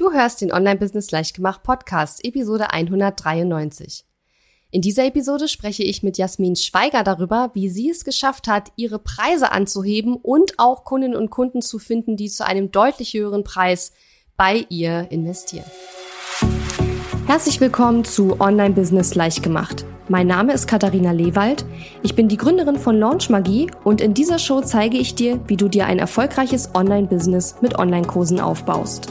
Du hörst den Online-Business Leichtgemacht Podcast, Episode 193. In dieser Episode spreche ich mit Jasmin Schweiger darüber, wie sie es geschafft hat, ihre Preise anzuheben und auch Kundinnen und Kunden zu finden, die zu einem deutlich höheren Preis bei ihr investieren. Herzlich willkommen zu Online-Business Leichtgemacht. Mein Name ist Katharina Lewald. Ich bin die Gründerin von Launch Magie und in dieser Show zeige ich dir, wie du dir ein erfolgreiches Online-Business mit Online-Kursen aufbaust.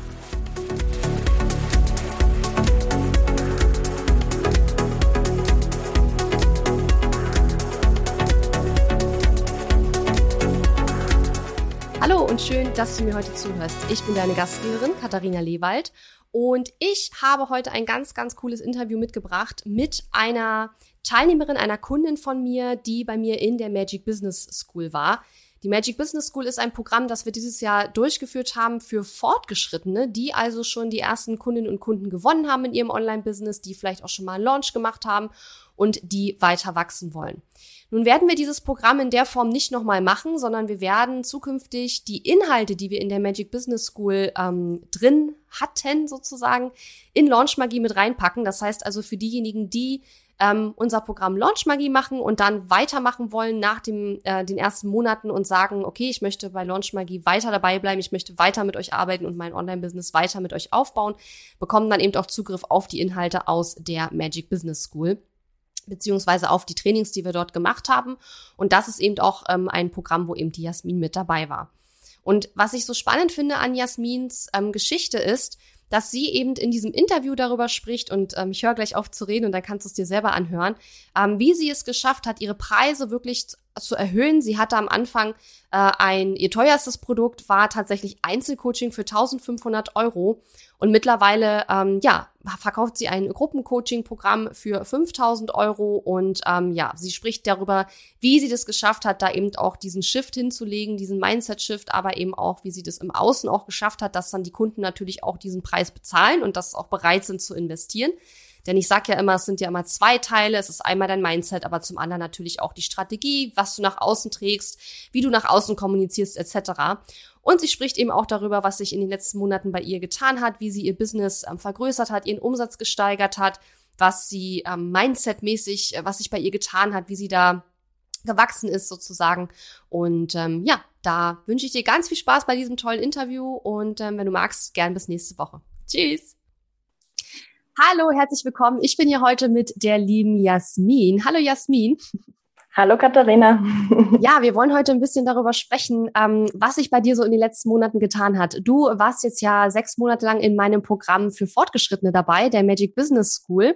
Und schön, dass du mir heute zuhörst. Ich bin deine Gastgeberin Katharina Lewald und ich habe heute ein ganz, ganz cooles Interview mitgebracht mit einer Teilnehmerin, einer Kundin von mir, die bei mir in der Magic Business School war. Die Magic Business School ist ein Programm, das wir dieses Jahr durchgeführt haben für Fortgeschrittene, die also schon die ersten Kundinnen und Kunden gewonnen haben in ihrem Online-Business, die vielleicht auch schon mal einen Launch gemacht haben und die weiter wachsen wollen. Nun werden wir dieses Programm in der Form nicht nochmal machen, sondern wir werden zukünftig die Inhalte, die wir in der Magic Business School ähm, drin hatten, sozusagen, in Launch Magie mit reinpacken. Das heißt also für diejenigen, die ähm, unser Programm Launch Magie machen und dann weitermachen wollen nach dem, äh, den ersten Monaten und sagen, okay, ich möchte bei Launch Magie weiter dabei bleiben, ich möchte weiter mit euch arbeiten und mein Online-Business weiter mit euch aufbauen, bekommen dann eben auch Zugriff auf die Inhalte aus der Magic Business School beziehungsweise auf die Trainings, die wir dort gemacht haben. Und das ist eben auch ähm, ein Programm, wo eben die Jasmin mit dabei war. Und was ich so spannend finde an Jasmins ähm, Geschichte ist, dass sie eben in diesem Interview darüber spricht und ähm, ich höre gleich auf zu reden und dann kannst du es dir selber anhören, ähm, wie sie es geschafft hat, ihre Preise wirklich zu erhöhen. Sie hatte am Anfang äh, ein, ihr teuerstes Produkt war tatsächlich Einzelcoaching für 1500 Euro und mittlerweile, ähm, ja, verkauft sie ein Gruppencoaching-Programm für 5000 Euro und ähm, ja, sie spricht darüber, wie sie das geschafft hat, da eben auch diesen Shift hinzulegen, diesen Mindset-Shift, aber eben auch, wie sie das im Außen auch geschafft hat, dass dann die Kunden natürlich auch diesen Preis bezahlen und das auch bereit sind zu investieren. Denn ich sage ja immer, es sind ja immer zwei Teile. Es ist einmal dein Mindset, aber zum anderen natürlich auch die Strategie, was du nach außen trägst, wie du nach außen kommunizierst etc. Und sie spricht eben auch darüber, was sich in den letzten Monaten bei ihr getan hat, wie sie ihr Business ähm, vergrößert hat, ihren Umsatz gesteigert hat, was sie ähm, mindsetmäßig, äh, was sich bei ihr getan hat, wie sie da gewachsen ist sozusagen. Und ähm, ja, da wünsche ich dir ganz viel Spaß bei diesem tollen Interview und ähm, wenn du magst, gern bis nächste Woche. Tschüss. Hallo, herzlich willkommen. Ich bin hier heute mit der lieben Jasmin. Hallo Jasmin. Hallo Katharina. Ja, wir wollen heute ein bisschen darüber sprechen, ähm, was sich bei dir so in den letzten Monaten getan hat. Du warst jetzt ja sechs Monate lang in meinem Programm für Fortgeschrittene dabei, der Magic Business School.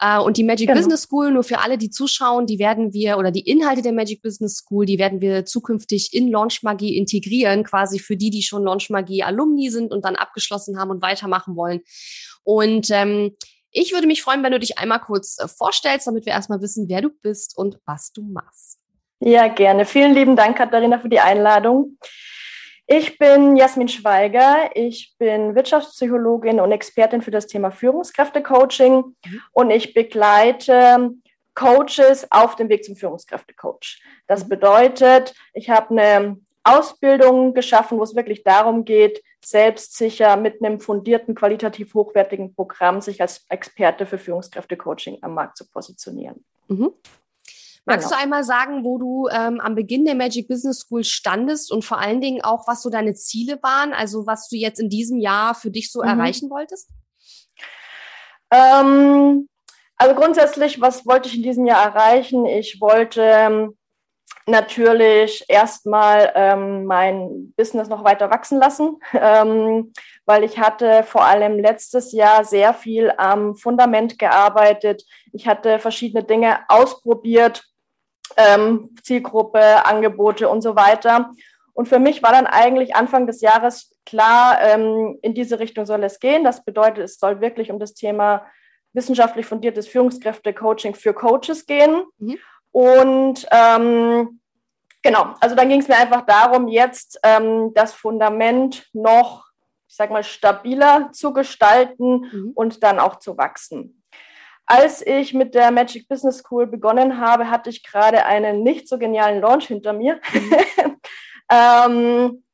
Äh, und die Magic genau. Business School, nur für alle, die zuschauen, die werden wir, oder die Inhalte der Magic Business School, die werden wir zukünftig in Launch Magie integrieren, quasi für die, die schon Launch Magie Alumni sind und dann abgeschlossen haben und weitermachen wollen. Und ähm, ich würde mich freuen, wenn du dich einmal kurz äh, vorstellst, damit wir erstmal wissen, wer du bist und was du machst. Ja, gerne. Vielen lieben Dank, Katharina, für die Einladung. Ich bin Jasmin Schweiger. Ich bin Wirtschaftspsychologin und Expertin für das Thema Führungskräftecoaching und ich begleite Coaches auf dem Weg zum Führungskräftecoach. Das mhm. bedeutet, ich habe eine Ausbildung geschaffen, wo es wirklich darum geht, selbstsicher mit einem fundierten, qualitativ hochwertigen Programm sich als Experte für Führungskräfte-Coaching am Markt zu positionieren. Mhm. Magst genau. du einmal sagen, wo du ähm, am Beginn der Magic Business School standest und vor allen Dingen auch, was so deine Ziele waren, also was du jetzt in diesem Jahr für dich so mhm. erreichen wolltest? Ähm, also grundsätzlich, was wollte ich in diesem Jahr erreichen? Ich wollte ähm, natürlich erstmal ähm, mein Business noch weiter wachsen lassen, ähm, weil ich hatte vor allem letztes Jahr sehr viel am Fundament gearbeitet. Ich hatte verschiedene Dinge ausprobiert, ähm, Zielgruppe, Angebote und so weiter. Und für mich war dann eigentlich Anfang des Jahres klar, ähm, in diese Richtung soll es gehen. Das bedeutet, es soll wirklich um das Thema wissenschaftlich fundiertes Führungskräfte-Coaching für Coaches gehen. Mhm. Und ähm, genau, also dann ging es mir einfach darum, jetzt ähm, das Fundament noch ich sag mal, stabiler zu gestalten mhm. und dann auch zu wachsen. Als ich mit der Magic Business School begonnen habe, hatte ich gerade einen nicht so genialen Launch hinter mir. Mhm. ähm,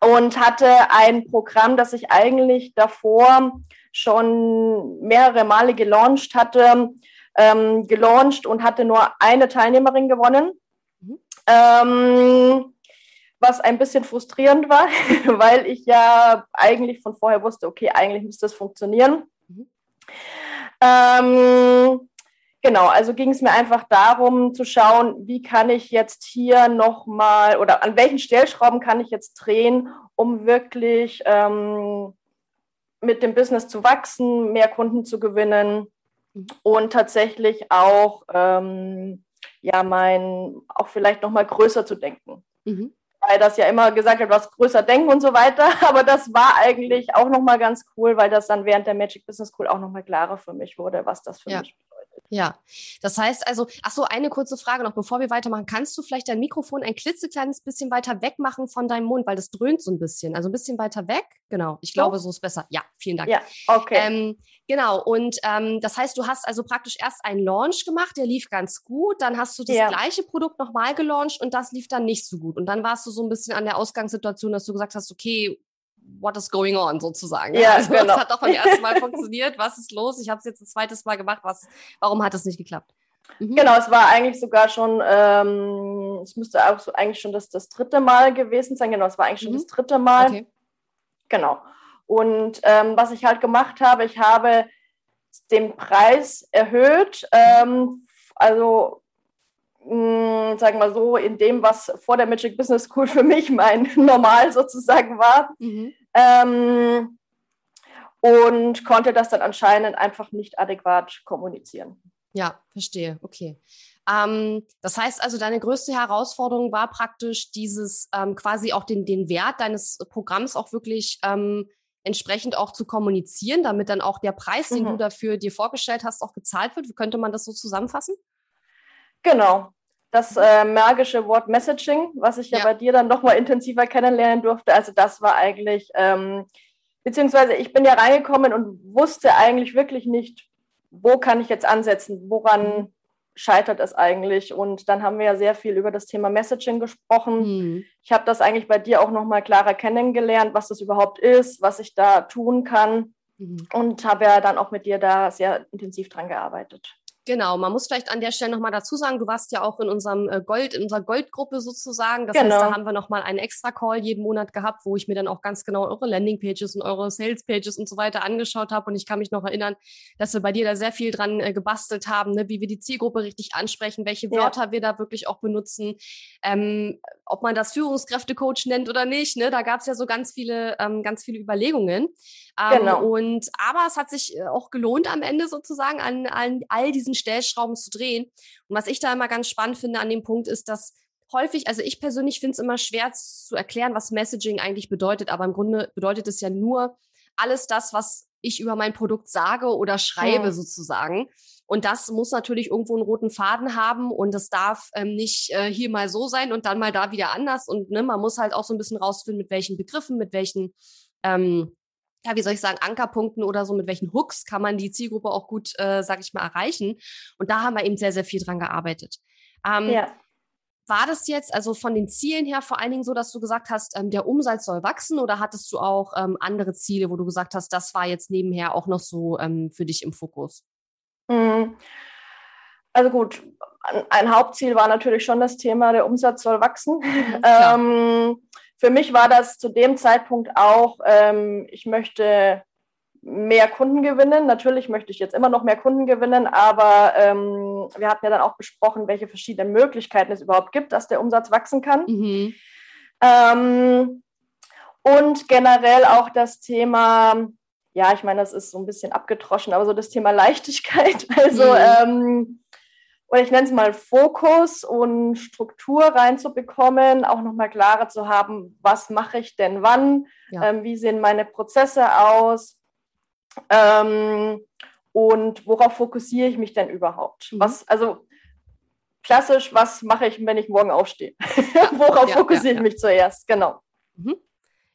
und hatte ein Programm, das ich eigentlich davor schon mehrere Male gelauncht hatte, ähm, gelauncht und hatte nur eine Teilnehmerin gewonnen. Mhm. Ähm, was ein bisschen frustrierend war, weil ich ja eigentlich von vorher wusste, okay, eigentlich müsste das funktionieren. Mhm. Ähm, genau, also ging es mir einfach darum zu schauen, wie kann ich jetzt hier nochmal oder an welchen Stellschrauben kann ich jetzt drehen, um wirklich ähm, mit dem Business zu wachsen, mehr Kunden zu gewinnen. Und tatsächlich auch, ähm, ja, mein, auch vielleicht nochmal größer zu denken. Mhm weil das ja immer gesagt hat, was größer denken und so weiter. Aber das war eigentlich auch nochmal ganz cool, weil das dann während der Magic Business School auch nochmal klarer für mich wurde, was das für ja. mich. Ja, das heißt also, ach so, eine kurze Frage noch, bevor wir weitermachen. Kannst du vielleicht dein Mikrofon ein klitzekleines bisschen weiter weg machen von deinem Mund, weil das dröhnt so ein bisschen. Also ein bisschen weiter weg. Genau, ich glaube, so ist besser. Ja, vielen Dank. Ja, okay. Ähm, genau, und ähm, das heißt, du hast also praktisch erst einen Launch gemacht, der lief ganz gut. Dann hast du das ja. gleiche Produkt nochmal gelauncht und das lief dann nicht so gut. Und dann warst du so ein bisschen an der Ausgangssituation, dass du gesagt hast, okay, what is going on sozusagen. Ja, also, genau. Es hat doch beim ersten Mal funktioniert. Was ist los? Ich habe es jetzt ein zweites Mal gemacht. Was, warum hat es nicht geklappt? Mhm. Genau, es war eigentlich sogar schon, ähm, es müsste auch so eigentlich schon das, das dritte Mal gewesen sein. Genau, es war eigentlich schon mhm. das dritte Mal. Okay. Genau. Und ähm, was ich halt gemacht habe, ich habe den Preis erhöht. Ähm, also mh, sagen wir so, in dem, was vor der Magic Business School für mich mein Normal sozusagen war. Mhm. Ähm, und konnte das dann anscheinend einfach nicht adäquat kommunizieren. Ja, verstehe. Okay. Ähm, das heißt also, deine größte Herausforderung war praktisch dieses ähm, quasi auch den, den Wert deines Programms auch wirklich ähm, entsprechend auch zu kommunizieren, damit dann auch der Preis, den mhm. du dafür dir vorgestellt hast, auch gezahlt wird. Wie könnte man das so zusammenfassen? Genau das äh, magische Wort Messaging, was ich ja, ja bei dir dann nochmal intensiver kennenlernen durfte. Also das war eigentlich, ähm, beziehungsweise ich bin ja reingekommen und wusste eigentlich wirklich nicht, wo kann ich jetzt ansetzen, woran scheitert es eigentlich. Und dann haben wir ja sehr viel über das Thema Messaging gesprochen. Mhm. Ich habe das eigentlich bei dir auch nochmal klarer kennengelernt, was das überhaupt ist, was ich da tun kann. Mhm. Und habe ja dann auch mit dir da sehr intensiv dran gearbeitet. Genau, man muss vielleicht an der Stelle nochmal dazu sagen, du warst ja auch in unserem äh, Gold, in unserer Goldgruppe sozusagen. Das genau. heißt, da haben wir nochmal einen extra Call jeden Monat gehabt, wo ich mir dann auch ganz genau eure Landingpages und eure Salespages und so weiter angeschaut habe. Und ich kann mich noch erinnern, dass wir bei dir da sehr viel dran äh, gebastelt haben, ne? wie wir die Zielgruppe richtig ansprechen, welche Wörter ja. wir da wirklich auch benutzen, ähm, ob man das Führungskräftecoach nennt oder nicht. Ne? Da gab es ja so ganz viele, ähm, ganz viele Überlegungen. Ähm, genau. Und aber es hat sich äh, auch gelohnt am Ende sozusagen an, an all diesen Stellschrauben zu drehen. Und was ich da immer ganz spannend finde an dem Punkt ist, dass häufig, also ich persönlich finde es immer schwer zu erklären, was Messaging eigentlich bedeutet, aber im Grunde bedeutet es ja nur alles das, was ich über mein Produkt sage oder schreibe hm. sozusagen. Und das muss natürlich irgendwo einen roten Faden haben und es darf ähm, nicht äh, hier mal so sein und dann mal da wieder anders. Und ne, man muss halt auch so ein bisschen rausfinden, mit welchen Begriffen, mit welchen ähm, ja, wie soll ich sagen, Ankerpunkten oder so, mit welchen Hooks kann man die Zielgruppe auch gut, äh, sag ich mal, erreichen. Und da haben wir eben sehr, sehr viel dran gearbeitet. Ähm, ja. War das jetzt also von den Zielen her vor allen Dingen so, dass du gesagt hast, ähm, der Umsatz soll wachsen oder hattest du auch ähm, andere Ziele, wo du gesagt hast, das war jetzt nebenher auch noch so ähm, für dich im Fokus? Mhm. Also gut, ein Hauptziel war natürlich schon das Thema, der Umsatz soll wachsen. Mhm, für mich war das zu dem Zeitpunkt auch, ähm, ich möchte mehr Kunden gewinnen. Natürlich möchte ich jetzt immer noch mehr Kunden gewinnen, aber ähm, wir hatten ja dann auch besprochen, welche verschiedenen Möglichkeiten es überhaupt gibt, dass der Umsatz wachsen kann. Mhm. Ähm, und generell auch das Thema, ja, ich meine, das ist so ein bisschen abgetroschen, aber so das Thema Leichtigkeit. Also mhm. ähm, oder ich nenne es mal Fokus und Struktur reinzubekommen, auch nochmal klarer zu haben, was mache ich denn wann, ja. ähm, wie sehen meine Prozesse aus ähm, und worauf fokussiere ich mich denn überhaupt? Mhm. Was, also klassisch, was mache ich, wenn ich morgen aufstehe? worauf ja, fokussiere ja, ich mich zuerst? Genau. Mhm.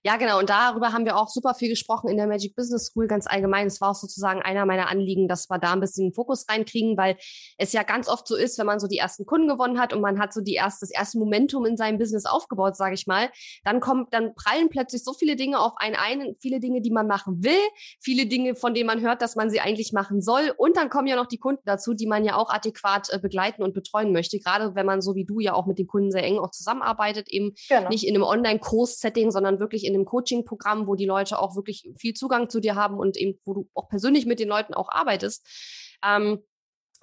Ja, genau. Und darüber haben wir auch super viel gesprochen in der Magic Business School ganz allgemein. Es war auch sozusagen einer meiner Anliegen, dass wir da ein bisschen Fokus reinkriegen, weil es ja ganz oft so ist, wenn man so die ersten Kunden gewonnen hat und man hat so die erste, das erste Momentum in seinem Business aufgebaut, sage ich mal, dann kommt, dann prallen plötzlich so viele Dinge auf einen ein, viele Dinge, die man machen will, viele Dinge, von denen man hört, dass man sie eigentlich machen soll. Und dann kommen ja noch die Kunden dazu, die man ja auch adäquat äh, begleiten und betreuen möchte. Gerade wenn man so wie du ja auch mit den Kunden sehr eng auch zusammenarbeitet, eben genau. nicht in einem Online-Kurs-Setting, sondern wirklich in einem Coaching-Programm, wo die Leute auch wirklich viel Zugang zu dir haben und eben, wo du auch persönlich mit den Leuten auch arbeitest. Ähm,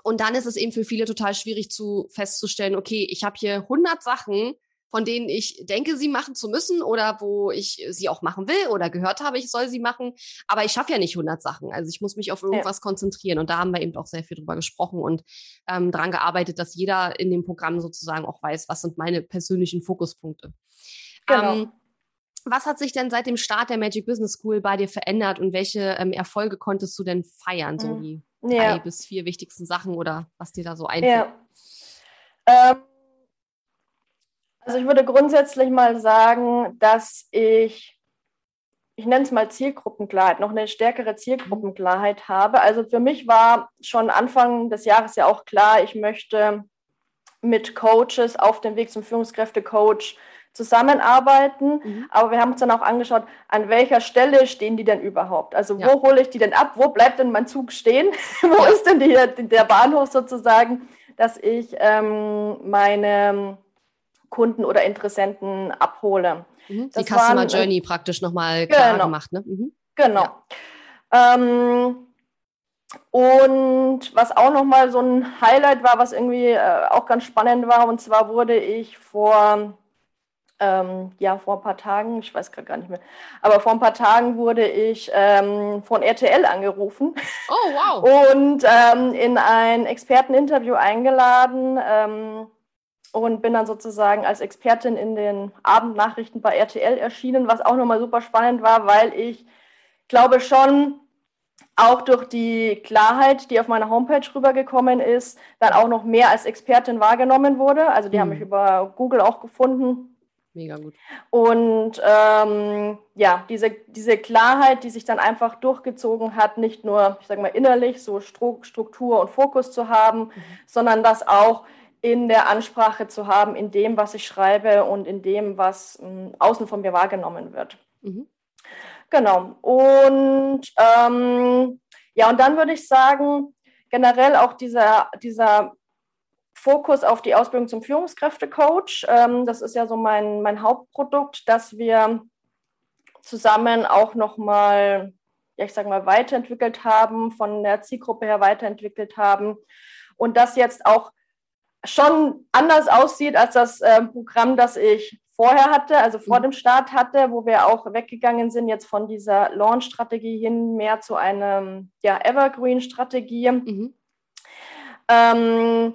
und dann ist es eben für viele total schwierig zu festzustellen, okay, ich habe hier 100 Sachen, von denen ich denke, sie machen zu müssen oder wo ich sie auch machen will oder gehört habe, ich soll sie machen. Aber ich schaffe ja nicht 100 Sachen. Also ich muss mich auf irgendwas ja. konzentrieren. Und da haben wir eben auch sehr viel drüber gesprochen und ähm, daran gearbeitet, dass jeder in dem Programm sozusagen auch weiß, was sind meine persönlichen Fokuspunkte. Genau. Ähm, was hat sich denn seit dem Start der Magic Business School bei dir verändert und welche ähm, Erfolge konntest du denn feiern? So mhm. die ja. drei bis vier wichtigsten Sachen oder was dir da so einfällt? Ja. Ähm, also ich würde grundsätzlich mal sagen, dass ich, ich nenne es mal Zielgruppenklarheit, noch eine stärkere Zielgruppenklarheit habe. Also für mich war schon Anfang des Jahres ja auch klar, ich möchte mit Coaches auf dem Weg zum Führungskräftecoach zusammenarbeiten. Mhm. Aber wir haben uns dann auch angeschaut, an welcher Stelle stehen die denn überhaupt? Also wo ja. hole ich die denn ab? Wo bleibt denn mein Zug stehen? wo ist denn die, der Bahnhof sozusagen, dass ich ähm, meine Kunden oder Interessenten abhole? Mhm. Die Customer waren, Journey praktisch nochmal klar genau. gemacht. Ne? Mhm. Genau. Ja. Ähm, und was auch nochmal so ein Highlight war, was irgendwie äh, auch ganz spannend war, und zwar wurde ich vor ähm, ja, vor ein paar Tagen, ich weiß gerade gar nicht mehr, aber vor ein paar Tagen wurde ich ähm, von RTL angerufen. Oh, wow. Und ähm, in ein Experteninterview eingeladen ähm, und bin dann sozusagen als Expertin in den Abendnachrichten bei RTL erschienen, was auch nochmal super spannend war, weil ich glaube schon, auch durch die Klarheit, die auf meiner Homepage rübergekommen ist, dann auch noch mehr als Expertin wahrgenommen wurde. Also die mhm. haben mich über Google auch gefunden Mega gut. Und ähm, ja, diese, diese Klarheit, die sich dann einfach durchgezogen hat, nicht nur, ich sage mal, innerlich so Struktur und Fokus zu haben, mhm. sondern das auch in der Ansprache zu haben, in dem, was ich schreibe und in dem, was m, hm, außen von mir wahrgenommen wird. Mhm. Genau. Und ähm, ja, und dann würde ich sagen, generell auch dieser, dieser Fokus auf die Ausbildung zum Führungskräftecoach. Ähm, das ist ja so mein, mein Hauptprodukt, dass wir zusammen auch nochmal, ja, ich sage mal, weiterentwickelt haben, von der Zielgruppe her weiterentwickelt haben und das jetzt auch schon anders aussieht als das äh, Programm, das ich vorher hatte, also vor mhm. dem Start hatte, wo wir auch weggegangen sind jetzt von dieser Launch-Strategie hin mehr zu einer ja, Evergreen-Strategie. Mhm. Ähm,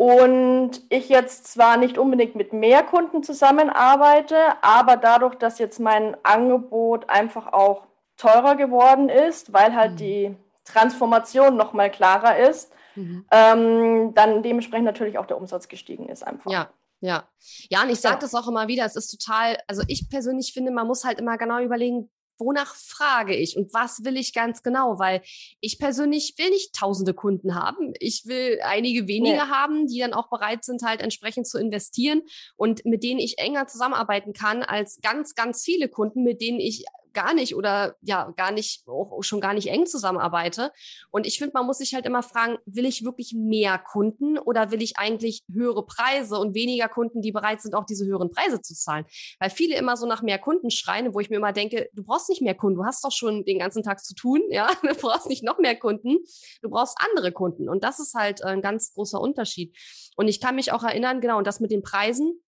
und ich jetzt zwar nicht unbedingt mit mehr Kunden zusammenarbeite, aber dadurch, dass jetzt mein Angebot einfach auch teurer geworden ist, weil halt mhm. die Transformation noch mal klarer ist, mhm. ähm, dann dementsprechend natürlich auch der Umsatz gestiegen ist einfach. Ja, ja. Ja, und ich sage ja. das auch immer wieder, es ist total, also ich persönlich finde, man muss halt immer genau überlegen, wonach frage ich und was will ich ganz genau? Weil ich persönlich will nicht tausende Kunden haben. Ich will einige wenige nee. haben, die dann auch bereit sind, halt entsprechend zu investieren und mit denen ich enger zusammenarbeiten kann als ganz, ganz viele Kunden, mit denen ich gar nicht oder ja gar nicht, auch schon gar nicht eng zusammenarbeite. Und ich finde, man muss sich halt immer fragen, will ich wirklich mehr Kunden oder will ich eigentlich höhere Preise und weniger Kunden, die bereit sind, auch diese höheren Preise zu zahlen? Weil viele immer so nach mehr Kunden schreien, wo ich mir immer denke, du brauchst nicht mehr Kunden, du hast doch schon den ganzen Tag zu tun, ja, du brauchst nicht noch mehr Kunden, du brauchst andere Kunden. Und das ist halt ein ganz großer Unterschied. Und ich kann mich auch erinnern, genau, und das mit den Preisen,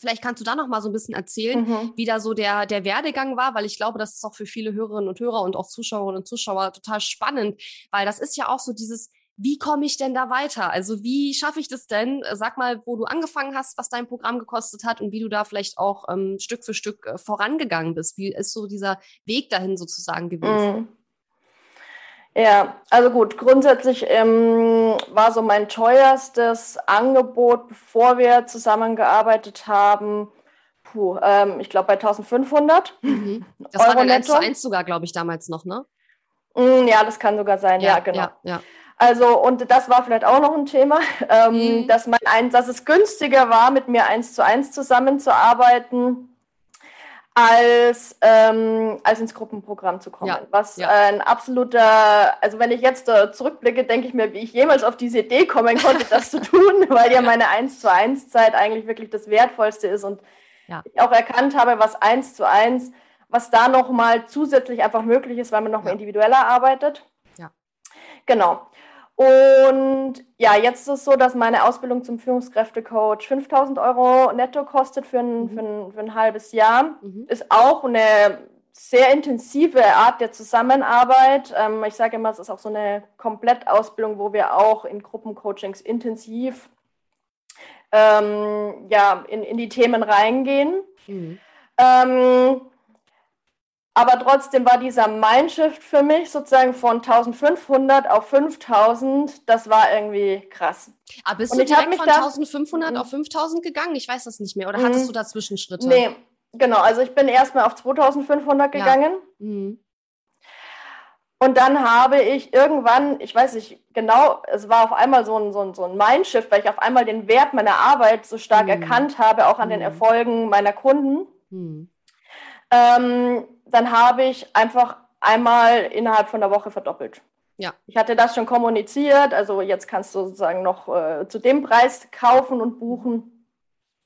Vielleicht kannst du da noch mal so ein bisschen erzählen, mhm. wie da so der, der Werdegang war, weil ich glaube, das ist auch für viele Hörerinnen und Hörer und auch Zuschauerinnen und Zuschauer total spannend, weil das ist ja auch so dieses, wie komme ich denn da weiter? Also wie schaffe ich das denn? Sag mal, wo du angefangen hast, was dein Programm gekostet hat und wie du da vielleicht auch ähm, Stück für Stück äh, vorangegangen bist. Wie ist so dieser Weg dahin sozusagen gewesen? Mhm. Ja, also gut, grundsätzlich ähm, war so mein teuerstes Angebot, bevor wir zusammengearbeitet haben, puh, ähm, ich glaube bei 1500. Mhm. Das Euro war dann 1 zu 1 sogar, glaube ich, damals noch, ne? Mm, ja, das kann sogar sein, ja, ja genau. Ja, ja. Also, und das war vielleicht auch noch ein Thema, ähm, mhm. dass, mein ein, dass es günstiger war, mit mir eins zu eins zusammenzuarbeiten, als, ähm, als ins Gruppenprogramm zu kommen. Ja, Was ja. ein absoluter, also wenn ich jetzt äh, zurückblicke, denke ich mir, wie ich jemals auf diese Idee kommen konnte, das zu tun, weil ja meine 1 zu 1 Zeit eigentlich wirklich das Wertvollste ist und ja. ich auch erkannt habe, was 1 zu 1, was da nochmal zusätzlich einfach möglich ist, weil man nochmal individueller arbeitet. Ja. Genau. Und ja, jetzt ist es so, dass meine Ausbildung zum Führungskräftecoach 5000 Euro netto kostet für ein, mhm. für ein, für ein halbes Jahr. Mhm. Ist auch eine sehr intensive Art der Zusammenarbeit. Ähm, ich sage immer, es ist auch so eine Komplettausbildung, wo wir auch in Gruppencoachings intensiv ähm, ja, in, in die Themen reingehen. Mhm. Ähm, aber trotzdem war dieser Mindshift für mich sozusagen von 1500 auf 5000, das war irgendwie krass. Aber bist Und du direkt von 1500 auf 5000 gegangen? Ich weiß das nicht mehr. Oder mhm. hattest du dazwischen Schritte? Nee, genau. Also ich bin erstmal auf 2500 gegangen. Ja. Mhm. Und dann habe ich irgendwann, ich weiß nicht genau, es war auf einmal so ein, so ein, so ein Mindshift, weil ich auf einmal den Wert meiner Arbeit so stark mhm. erkannt habe, auch an mhm. den Erfolgen meiner Kunden. Mhm. Ähm, dann habe ich einfach einmal innerhalb von einer Woche verdoppelt. Ja. Ich hatte das schon kommuniziert, also jetzt kannst du sozusagen noch äh, zu dem Preis kaufen und buchen.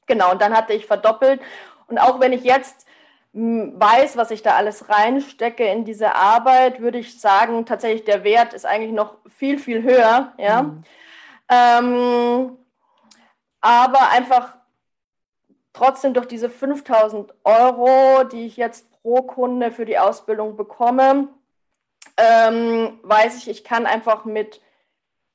Genau, und dann hatte ich verdoppelt. Und auch wenn ich jetzt hm, weiß, was ich da alles reinstecke in diese Arbeit, würde ich sagen, tatsächlich der Wert ist eigentlich noch viel, viel höher. Ja? Mhm. Ähm, aber einfach trotzdem durch diese 5000 Euro, die ich jetzt pro Kunde für die Ausbildung bekomme, ähm, weiß ich, ich kann einfach mit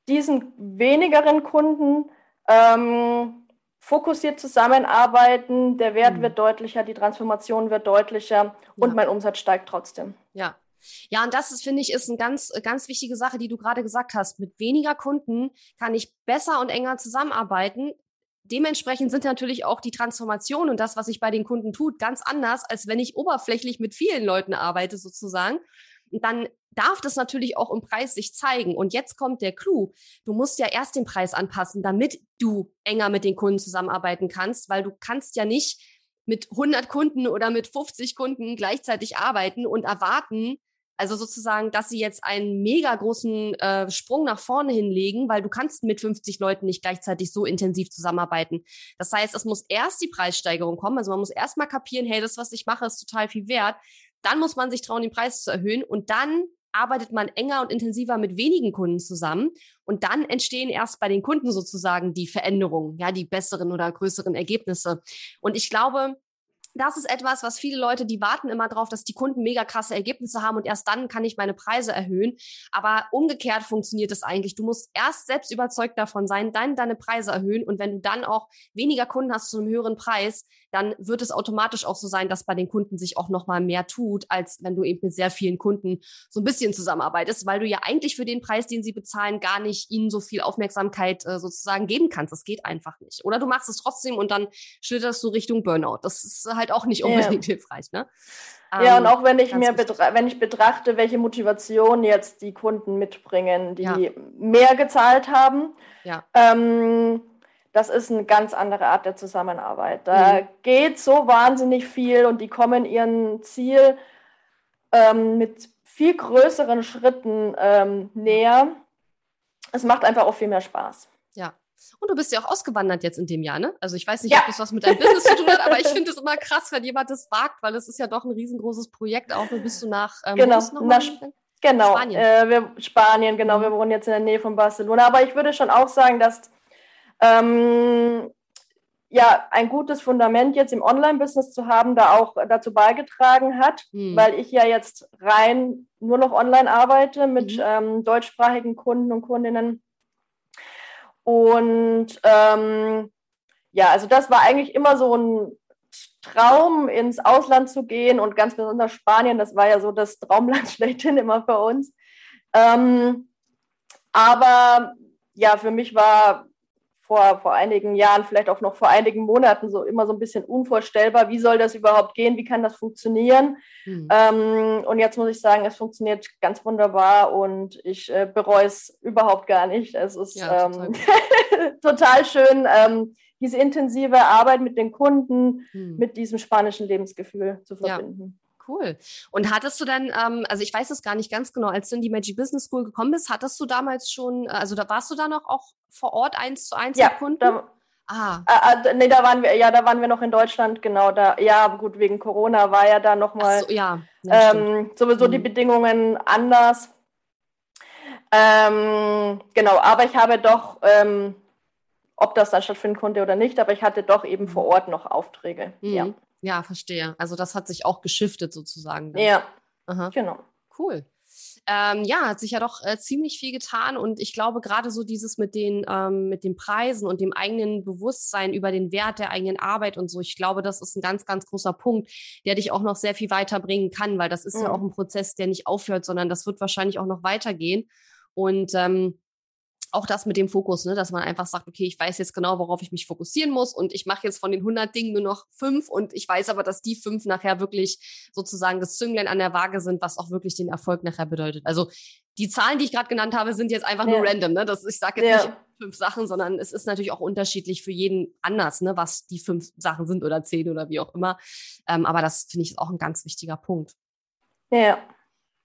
diesen wenigeren Kunden ähm, fokussiert zusammenarbeiten. Der Wert mhm. wird deutlicher, die Transformation wird deutlicher und ja. mein Umsatz steigt trotzdem. Ja. Ja, und das ist, finde ich, ist eine ganz, ganz wichtige Sache, die du gerade gesagt hast. Mit weniger Kunden kann ich besser und enger zusammenarbeiten, dementsprechend sind natürlich auch die Transformationen und das, was sich bei den Kunden tut, ganz anders, als wenn ich oberflächlich mit vielen Leuten arbeite sozusagen. Und dann darf das natürlich auch im Preis sich zeigen. Und jetzt kommt der Clou. Du musst ja erst den Preis anpassen, damit du enger mit den Kunden zusammenarbeiten kannst, weil du kannst ja nicht mit 100 Kunden oder mit 50 Kunden gleichzeitig arbeiten und erwarten, also sozusagen, dass sie jetzt einen mega großen äh, Sprung nach vorne hinlegen, weil du kannst mit 50 Leuten nicht gleichzeitig so intensiv zusammenarbeiten. Das heißt, es muss erst die Preissteigerung kommen. Also man muss erst mal kapieren, hey, das, was ich mache, ist total viel wert. Dann muss man sich trauen, den Preis zu erhöhen und dann arbeitet man enger und intensiver mit wenigen Kunden zusammen und dann entstehen erst bei den Kunden sozusagen die Veränderungen, ja, die besseren oder größeren Ergebnisse. Und ich glaube, das ist etwas, was viele Leute, die warten immer darauf, dass die Kunden mega krasse Ergebnisse haben und erst dann kann ich meine Preise erhöhen. Aber umgekehrt funktioniert es eigentlich. Du musst erst selbst überzeugt davon sein, dann deine Preise erhöhen und wenn du dann auch weniger Kunden hast zu einem höheren Preis, dann wird es automatisch auch so sein, dass bei den Kunden sich auch noch mal mehr tut, als wenn du eben mit sehr vielen Kunden so ein bisschen zusammenarbeitest, weil du ja eigentlich für den Preis, den sie bezahlen, gar nicht ihnen so viel Aufmerksamkeit äh, sozusagen geben kannst. Das geht einfach nicht. Oder du machst es trotzdem und dann schlitterst du Richtung Burnout. Das ist halt auch nicht unbedingt ja. hilfreich. Ne? Ja, und ähm, auch wenn ich mir wenn ich betrachte, welche Motivation jetzt die Kunden mitbringen, die ja. mehr gezahlt haben, ja. ähm, das ist eine ganz andere Art der Zusammenarbeit. Da mhm. geht so wahnsinnig viel und die kommen ihrem Ziel ähm, mit viel größeren Schritten ähm, näher. Es macht einfach auch viel mehr Spaß. Ja, und du bist ja auch ausgewandert jetzt in dem Jahr, ne? Also ich weiß nicht, ja. ob das was mit deinem Business zu tun hat, aber ich finde es immer krass, wenn jemand das wagt, weil es ist ja doch ein riesengroßes Projekt. Auch du bist du nach ähm, genau, nach, genau, Spanien. Äh, wir, Spanien, genau. Wir wohnen jetzt in der Nähe von Barcelona. Aber ich würde schon auch sagen, dass ähm, ja, ein gutes Fundament jetzt im Online-Business zu haben, da auch dazu beigetragen hat, mhm. weil ich ja jetzt rein nur noch online arbeite mit mhm. ähm, deutschsprachigen Kunden und Kundinnen und ähm, ja, also das war eigentlich immer so ein Traum, ins Ausland zu gehen und ganz besonders Spanien, das war ja so das Traumland schlechthin immer für uns. Ähm, aber ja, für mich war vor, vor einigen Jahren, vielleicht auch noch vor einigen Monaten so immer so ein bisschen unvorstellbar. Wie soll das überhaupt gehen? Wie kann das funktionieren? Mhm. Ähm, und jetzt muss ich sagen, es funktioniert ganz wunderbar und ich äh, bereue es überhaupt gar nicht. Es ist ja, total, ähm, total, schön, ähm, diese intensive Arbeit mit den Kunden, mhm. mit diesem spanischen Lebensgefühl zu verbinden. Ja. Cool. Und hattest du dann, ähm, also ich weiß es gar nicht ganz genau, als du in die Magic Business School gekommen bist, hattest du damals schon, äh, also da warst du da noch auch vor Ort eins zu eins ja, mit Kunden? Da, ah. Äh, äh, nee, da waren wir, ja, da waren wir noch in Deutschland, genau. Da, ja, gut, wegen Corona war ja da nochmal so, ja, ähm, sowieso mhm. die Bedingungen anders. Ähm, genau, aber ich habe doch, ähm, ob das dann stattfinden konnte oder nicht, aber ich hatte doch eben vor Ort noch Aufträge. Mhm. Ja. Ja, verstehe. Also das hat sich auch geschiftet sozusagen. Dann. Ja, Aha. genau. Cool. Ähm, ja, hat sich ja doch äh, ziemlich viel getan und ich glaube gerade so dieses mit den ähm, mit den Preisen und dem eigenen Bewusstsein über den Wert der eigenen Arbeit und so, ich glaube, das ist ein ganz ganz großer Punkt, der dich auch noch sehr viel weiterbringen kann, weil das ist mhm. ja auch ein Prozess, der nicht aufhört, sondern das wird wahrscheinlich auch noch weitergehen und ähm, auch das mit dem Fokus, ne, dass man einfach sagt, okay, ich weiß jetzt genau, worauf ich mich fokussieren muss und ich mache jetzt von den 100 Dingen nur noch fünf und ich weiß aber, dass die fünf nachher wirklich sozusagen das Zünglein an der Waage sind, was auch wirklich den Erfolg nachher bedeutet. Also die Zahlen, die ich gerade genannt habe, sind jetzt einfach ja. nur random. Ne? Das, ich sage jetzt ja. nicht fünf Sachen, sondern es ist natürlich auch unterschiedlich für jeden anders, ne, was die fünf Sachen sind oder zehn oder wie auch immer. Ähm, aber das finde ich auch ein ganz wichtiger Punkt. Ja.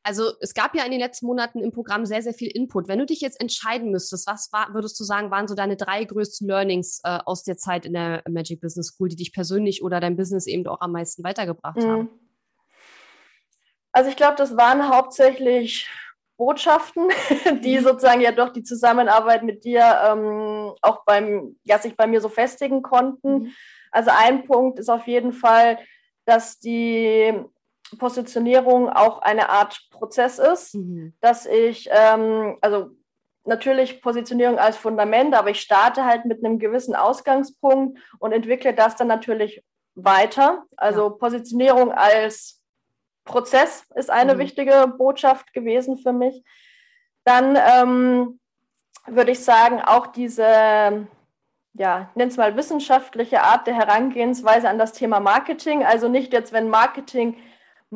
Also es gab ja in den letzten Monaten im Programm sehr, sehr viel Input. Wenn du dich jetzt entscheiden müsstest, was war, würdest du sagen, waren so deine drei größten Learnings äh, aus der Zeit in der Magic Business School, die dich persönlich oder dein Business eben auch am meisten weitergebracht mhm. haben? Also ich glaube, das waren hauptsächlich Botschaften, die mhm. sozusagen ja doch die Zusammenarbeit mit dir ähm, auch beim, ja, sich bei mir so festigen konnten. Mhm. Also ein Punkt ist auf jeden Fall, dass die Positionierung auch eine Art Prozess ist, mhm. dass ich, ähm, also natürlich Positionierung als Fundament, aber ich starte halt mit einem gewissen Ausgangspunkt und entwickle das dann natürlich weiter. Also ja. Positionierung als Prozess ist eine mhm. wichtige Botschaft gewesen für mich. Dann ähm, würde ich sagen, auch diese, ja, nenn es mal wissenschaftliche Art der Herangehensweise an das Thema Marketing. Also nicht jetzt, wenn Marketing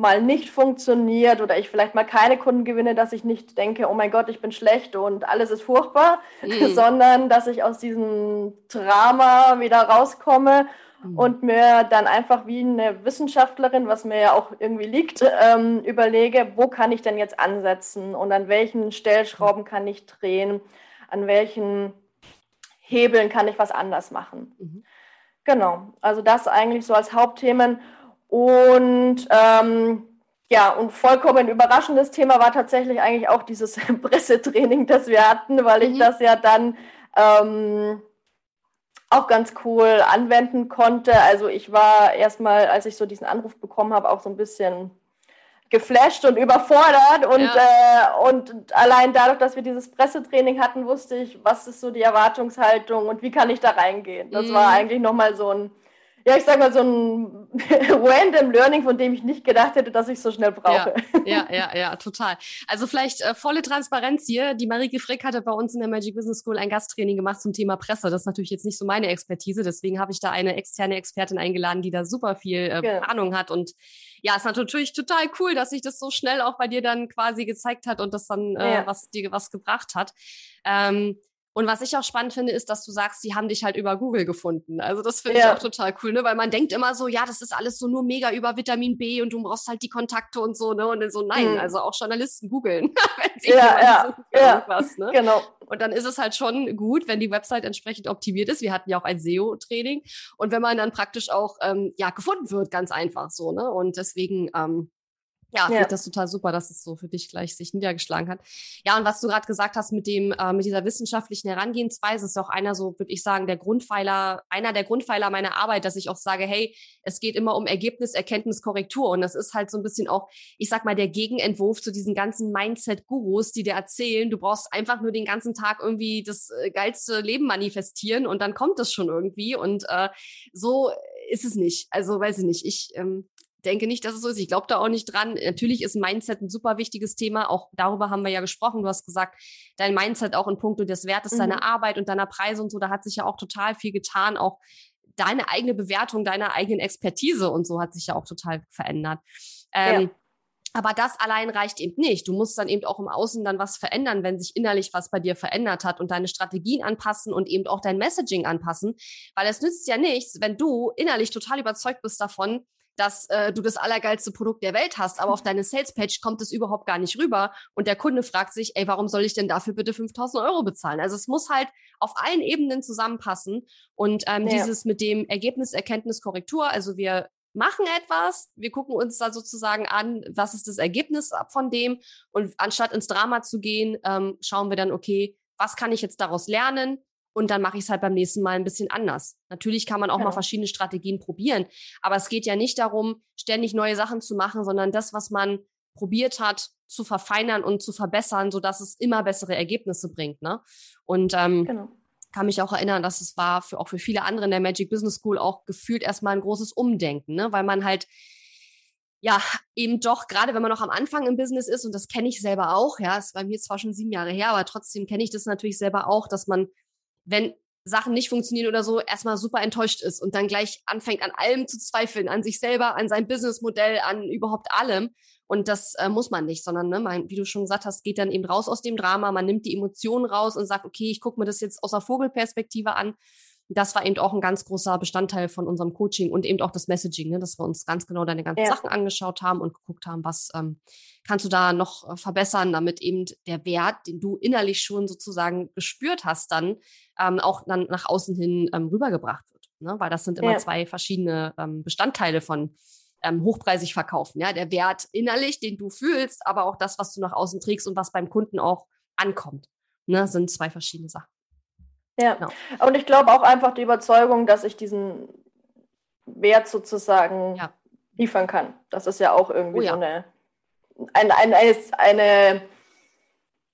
mal nicht funktioniert oder ich vielleicht mal keine Kunden gewinne, dass ich nicht denke, oh mein Gott, ich bin schlecht und alles ist furchtbar, mhm. sondern dass ich aus diesem Drama wieder rauskomme mhm. und mir dann einfach wie eine Wissenschaftlerin, was mir ja auch irgendwie liegt, ähm, überlege, wo kann ich denn jetzt ansetzen und an welchen Stellschrauben kann ich drehen, an welchen Hebeln kann ich was anders machen. Mhm. Genau, also das eigentlich so als Hauptthemen. Und ähm, ja, und vollkommen überraschendes Thema war tatsächlich eigentlich auch dieses Pressetraining, das wir hatten, weil ich mhm. das ja dann ähm, auch ganz cool anwenden konnte. Also ich war erstmal, als ich so diesen Anruf bekommen habe, auch so ein bisschen geflasht und überfordert und, ja. äh, und allein dadurch, dass wir dieses Pressetraining hatten, wusste ich, was ist so die Erwartungshaltung und wie kann ich da reingehen. Das mhm. war eigentlich nochmal so ein ja, ich sag mal, so ein random Learning, von dem ich nicht gedacht hätte, dass ich so schnell brauche. Ja, ja, ja, ja total. Also vielleicht äh, volle Transparenz hier. Die Marike Frick hatte bei uns in der Magic Business School ein Gasttraining gemacht zum Thema Presse. Das ist natürlich jetzt nicht so meine Expertise, deswegen habe ich da eine externe Expertin eingeladen, die da super viel äh, ja. Ahnung hat. Und ja, es ist natürlich total cool, dass sich das so schnell auch bei dir dann quasi gezeigt hat und das dann äh, ja. was dir was gebracht hat. Ähm, und was ich auch spannend finde, ist, dass du sagst, sie haben dich halt über Google gefunden. Also das finde ja. ich auch total cool, ne? Weil man denkt immer so, ja, das ist alles so nur mega über Vitamin B und du brauchst halt die Kontakte und so, ne? Und dann so, nein, mhm. also auch Journalisten googeln, wenn sie ja, ja, ja. irgendwas, ne? Genau. Und dann ist es halt schon gut, wenn die Website entsprechend optimiert ist. Wir hatten ja auch ein SEO-Training. Und wenn man dann praktisch auch ähm, ja gefunden wird, ganz einfach so, ne? Und deswegen ähm, ja, finde ja. das total super, dass es so für dich gleich sich niedergeschlagen hat. Ja, und was du gerade gesagt hast mit dem, äh, mit dieser wissenschaftlichen Herangehensweise, ist auch einer so, würde ich sagen, der Grundpfeiler, einer der Grundpfeiler meiner Arbeit, dass ich auch sage, hey, es geht immer um Ergebnis, Erkenntnis, Korrektur. Und das ist halt so ein bisschen auch, ich sag mal, der Gegenentwurf zu diesen ganzen Mindset-Gurus, die dir erzählen, du brauchst einfach nur den ganzen Tag irgendwie das äh, geilste Leben manifestieren und dann kommt es schon irgendwie. Und äh, so ist es nicht. Also weiß ich nicht. Ich ähm, denke nicht, dass es so ist. Ich glaube da auch nicht dran. Natürlich ist Mindset ein super wichtiges Thema. Auch darüber haben wir ja gesprochen. Du hast gesagt, dein Mindset auch in puncto des Wertes mhm. deiner Arbeit und deiner Preise und so, da hat sich ja auch total viel getan. Auch deine eigene Bewertung deiner eigenen Expertise und so hat sich ja auch total verändert. Ähm, ja. Aber das allein reicht eben nicht. Du musst dann eben auch im Außen dann was verändern, wenn sich innerlich was bei dir verändert hat und deine Strategien anpassen und eben auch dein Messaging anpassen. Weil es nützt ja nichts, wenn du innerlich total überzeugt bist davon, dass äh, du das allergeilste Produkt der Welt hast, aber auf deine Salespage kommt es überhaupt gar nicht rüber und der Kunde fragt sich, ey, warum soll ich denn dafür bitte 5000 Euro bezahlen? Also es muss halt auf allen Ebenen zusammenpassen und ähm, ja. dieses mit dem Ergebnis, Erkenntnis, Korrektur, also wir machen etwas, wir gucken uns da sozusagen an, was ist das Ergebnis von dem und anstatt ins Drama zu gehen, ähm, schauen wir dann, okay, was kann ich jetzt daraus lernen? Und dann mache ich es halt beim nächsten Mal ein bisschen anders. Natürlich kann man auch ja. mal verschiedene Strategien probieren, aber es geht ja nicht darum, ständig neue Sachen zu machen, sondern das, was man probiert hat, zu verfeinern und zu verbessern, so dass es immer bessere Ergebnisse bringt. Ne? Und ähm, genau kann mich auch erinnern, dass es war für auch für viele andere in der Magic Business School auch gefühlt erstmal ein großes Umdenken, ne? weil man halt ja eben doch, gerade wenn man noch am Anfang im Business ist, und das kenne ich selber auch, ja, ist bei mir zwar schon sieben Jahre her, aber trotzdem kenne ich das natürlich selber auch, dass man, wenn Sachen nicht funktionieren oder so, erstmal super enttäuscht ist und dann gleich anfängt an allem zu zweifeln, an sich selber, an sein Businessmodell, an überhaupt allem. Und das äh, muss man nicht, sondern, ne, man, wie du schon gesagt hast, geht dann eben raus aus dem Drama, man nimmt die Emotionen raus und sagt, okay, ich gucke mir das jetzt aus der Vogelperspektive an. Das war eben auch ein ganz großer Bestandteil von unserem Coaching und eben auch das Messaging, ne, dass wir uns ganz genau deine ganzen ja. Sachen angeschaut haben und geguckt haben, was ähm, kannst du da noch äh, verbessern, damit eben der Wert, den du innerlich schon sozusagen gespürt hast, dann ähm, auch dann nach außen hin ähm, rübergebracht wird. Ne? Weil das sind immer ja. zwei verschiedene ähm, Bestandteile von ähm, hochpreisig verkaufen. Ja, der Wert innerlich, den du fühlst, aber auch das, was du nach außen trägst und was beim Kunden auch ankommt, ne, sind zwei verschiedene Sachen. Ja, genau. und ich glaube auch einfach die Überzeugung, dass ich diesen Wert sozusagen ja. liefern kann. Das ist ja auch irgendwie oh, ja. so eine, eine, eine, eine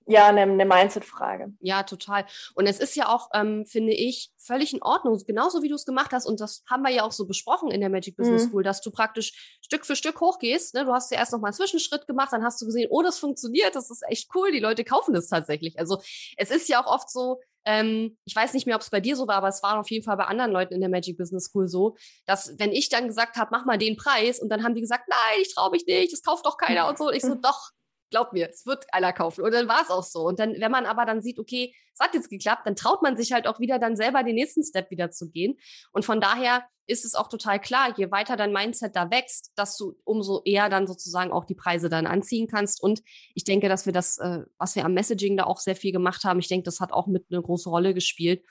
ja, eine, eine Mindset-Frage. Ja, total. Und es ist ja auch, ähm, finde ich, völlig in Ordnung, genauso wie du es gemacht hast. Und das haben wir ja auch so besprochen in der Magic Business mhm. School, dass du praktisch Stück für Stück hochgehst. Ne? Du hast ja erst noch mal einen Zwischenschritt gemacht, dann hast du gesehen, oh, das funktioniert, das ist echt cool, die Leute kaufen das tatsächlich. Also es ist ja auch oft so, ähm, ich weiß nicht mehr, ob es bei dir so war, aber es war auf jeden Fall bei anderen Leuten in der Magic Business School so, dass wenn ich dann gesagt habe, mach mal den Preis und dann haben die gesagt, nein, ich traue mich nicht, das kauft doch keiner und so. Und ich so, doch, glaub mir, es wird einer kaufen. Und dann war es auch so. Und dann, wenn man aber dann sieht, okay, es hat jetzt geklappt, dann traut man sich halt auch wieder dann selber den nächsten Step wieder zu gehen. Und von daher ist es auch total klar, je weiter dein Mindset da wächst, dass du umso eher dann sozusagen auch die Preise dann anziehen kannst. Und ich denke, dass wir das, äh, was wir am Messaging da auch sehr viel gemacht haben, ich denke, das hat auch mit eine große Rolle gespielt,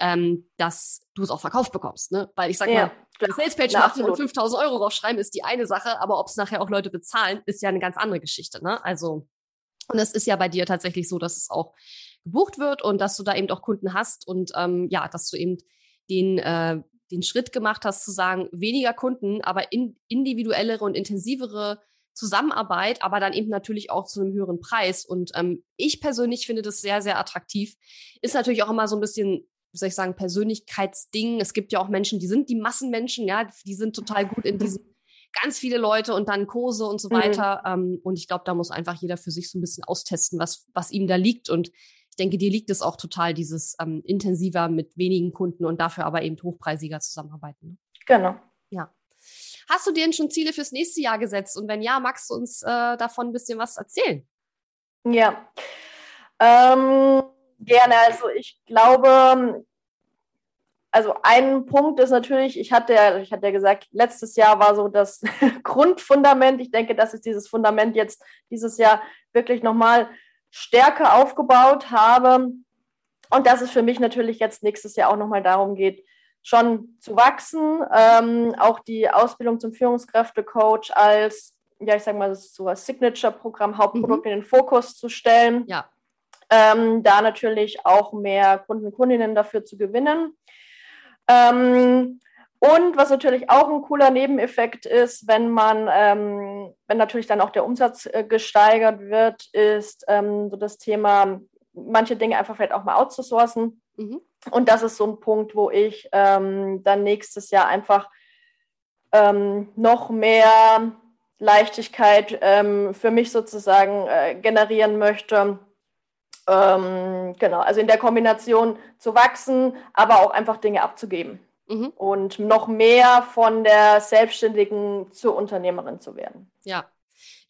ähm, dass du es auch verkauft bekommst. Ne? Weil ich sag ja, mal, eine Salespage machen und 5000 Euro draufschreiben ist die eine Sache, aber ob es nachher auch Leute bezahlen, ist ja eine ganz andere Geschichte. Ne? Also, und es ist ja bei dir tatsächlich so, dass es auch gebucht wird und dass du da eben auch Kunden hast und ähm, ja, dass du eben den, äh, den Schritt gemacht hast, zu sagen, weniger Kunden, aber in, individuellere und intensivere Zusammenarbeit, aber dann eben natürlich auch zu einem höheren Preis. Und ähm, ich persönlich finde das sehr, sehr attraktiv. Ist natürlich auch immer so ein bisschen wie soll ich sagen, Persönlichkeitsding. Es gibt ja auch Menschen, die sind die Massenmenschen, ja, die sind total gut in diesem ganz viele Leute und dann Kurse und so mhm. weiter. Mhm. und ich glaube, da muss einfach jeder für sich so ein bisschen austesten, was, was ihm da liegt. Und ich denke, dir liegt es auch total, dieses ähm, intensiver mit wenigen Kunden und dafür aber eben hochpreisiger zusammenarbeiten. Ne? Genau. Ja. Hast du dir denn schon Ziele fürs nächste Jahr gesetzt? Und wenn ja, magst du uns äh, davon ein bisschen was erzählen? Ja. Ähm Gerne. Also ich glaube, also ein Punkt ist natürlich, ich hatte ja, ich hatte ja gesagt, letztes Jahr war so das Grundfundament. Ich denke, dass ich dieses Fundament jetzt dieses Jahr wirklich nochmal stärker aufgebaut habe. Und dass es für mich natürlich jetzt nächstes Jahr auch nochmal darum geht, schon zu wachsen, ähm, auch die Ausbildung zum Führungskräftecoach als, ja, ich sag mal, so ein Signature-Programm, Hauptprodukt mhm. in den Fokus zu stellen. Ja ähm, da natürlich auch mehr Kunden, Kundinnen dafür zu gewinnen. Ähm, und was natürlich auch ein cooler Nebeneffekt ist, wenn man, ähm, wenn natürlich dann auch der Umsatz äh, gesteigert wird, ist ähm, so das Thema, manche Dinge einfach vielleicht auch mal outzusourcen. Mhm. Und das ist so ein Punkt, wo ich ähm, dann nächstes Jahr einfach ähm, noch mehr Leichtigkeit ähm, für mich sozusagen äh, generieren möchte. Ähm, genau, also in der Kombination zu wachsen, aber auch einfach Dinge abzugeben mhm. und noch mehr von der Selbstständigen zur Unternehmerin zu werden. Ja,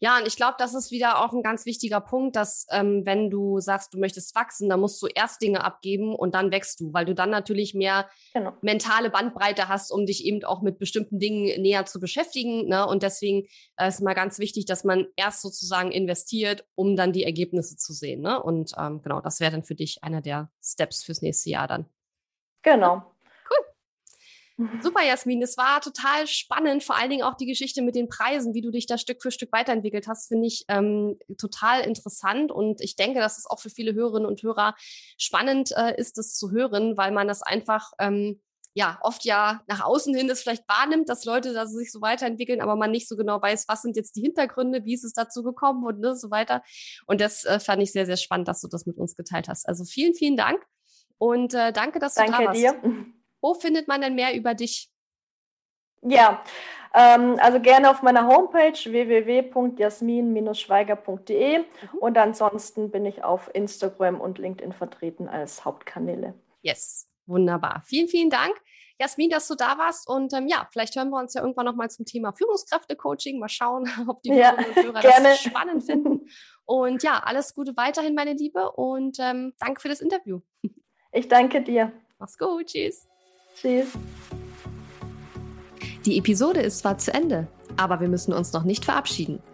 ja, und ich glaube, das ist wieder auch ein ganz wichtiger Punkt, dass ähm, wenn du sagst, du möchtest wachsen, dann musst du erst Dinge abgeben und dann wächst du, weil du dann natürlich mehr genau. mentale Bandbreite hast, um dich eben auch mit bestimmten Dingen näher zu beschäftigen. Ne? Und deswegen äh, ist mal ganz wichtig, dass man erst sozusagen investiert, um dann die Ergebnisse zu sehen. Ne? Und ähm, genau, das wäre dann für dich einer der Steps fürs nächste Jahr dann. Genau. Super, Jasmin. Es war total spannend, vor allen Dingen auch die Geschichte mit den Preisen, wie du dich da Stück für Stück weiterentwickelt hast, finde ich ähm, total interessant. Und ich denke, dass es auch für viele Hörerinnen und Hörer spannend äh, ist, das zu hören, weil man das einfach ähm, ja oft ja nach außen hin das vielleicht wahrnimmt, dass Leute da sich so weiterentwickeln, aber man nicht so genau weiß, was sind jetzt die Hintergründe, wie ist es dazu gekommen und ne, so weiter. Und das äh, fand ich sehr, sehr spannend, dass du das mit uns geteilt hast. Also vielen, vielen Dank und äh, danke, dass du danke da warst. Danke dir. Wo findet man denn mehr über dich? Ja, ähm, also gerne auf meiner Homepage www.jasmin-schweiger.de mhm. und ansonsten bin ich auf Instagram und LinkedIn vertreten als Hauptkanäle. Yes, wunderbar. Vielen, vielen Dank. Jasmin, dass du da warst. Und ähm, ja, vielleicht hören wir uns ja irgendwann nochmal zum Thema Führungskräfte-Coaching. Mal schauen, ob die ja, Hörer gerne. das spannend finden. Und ja, alles Gute weiterhin, meine Liebe. Und ähm, danke für das Interview. Ich danke dir. Mach's gut. Tschüss. Tschüss. Die Episode ist zwar zu Ende, aber wir müssen uns noch nicht verabschieden.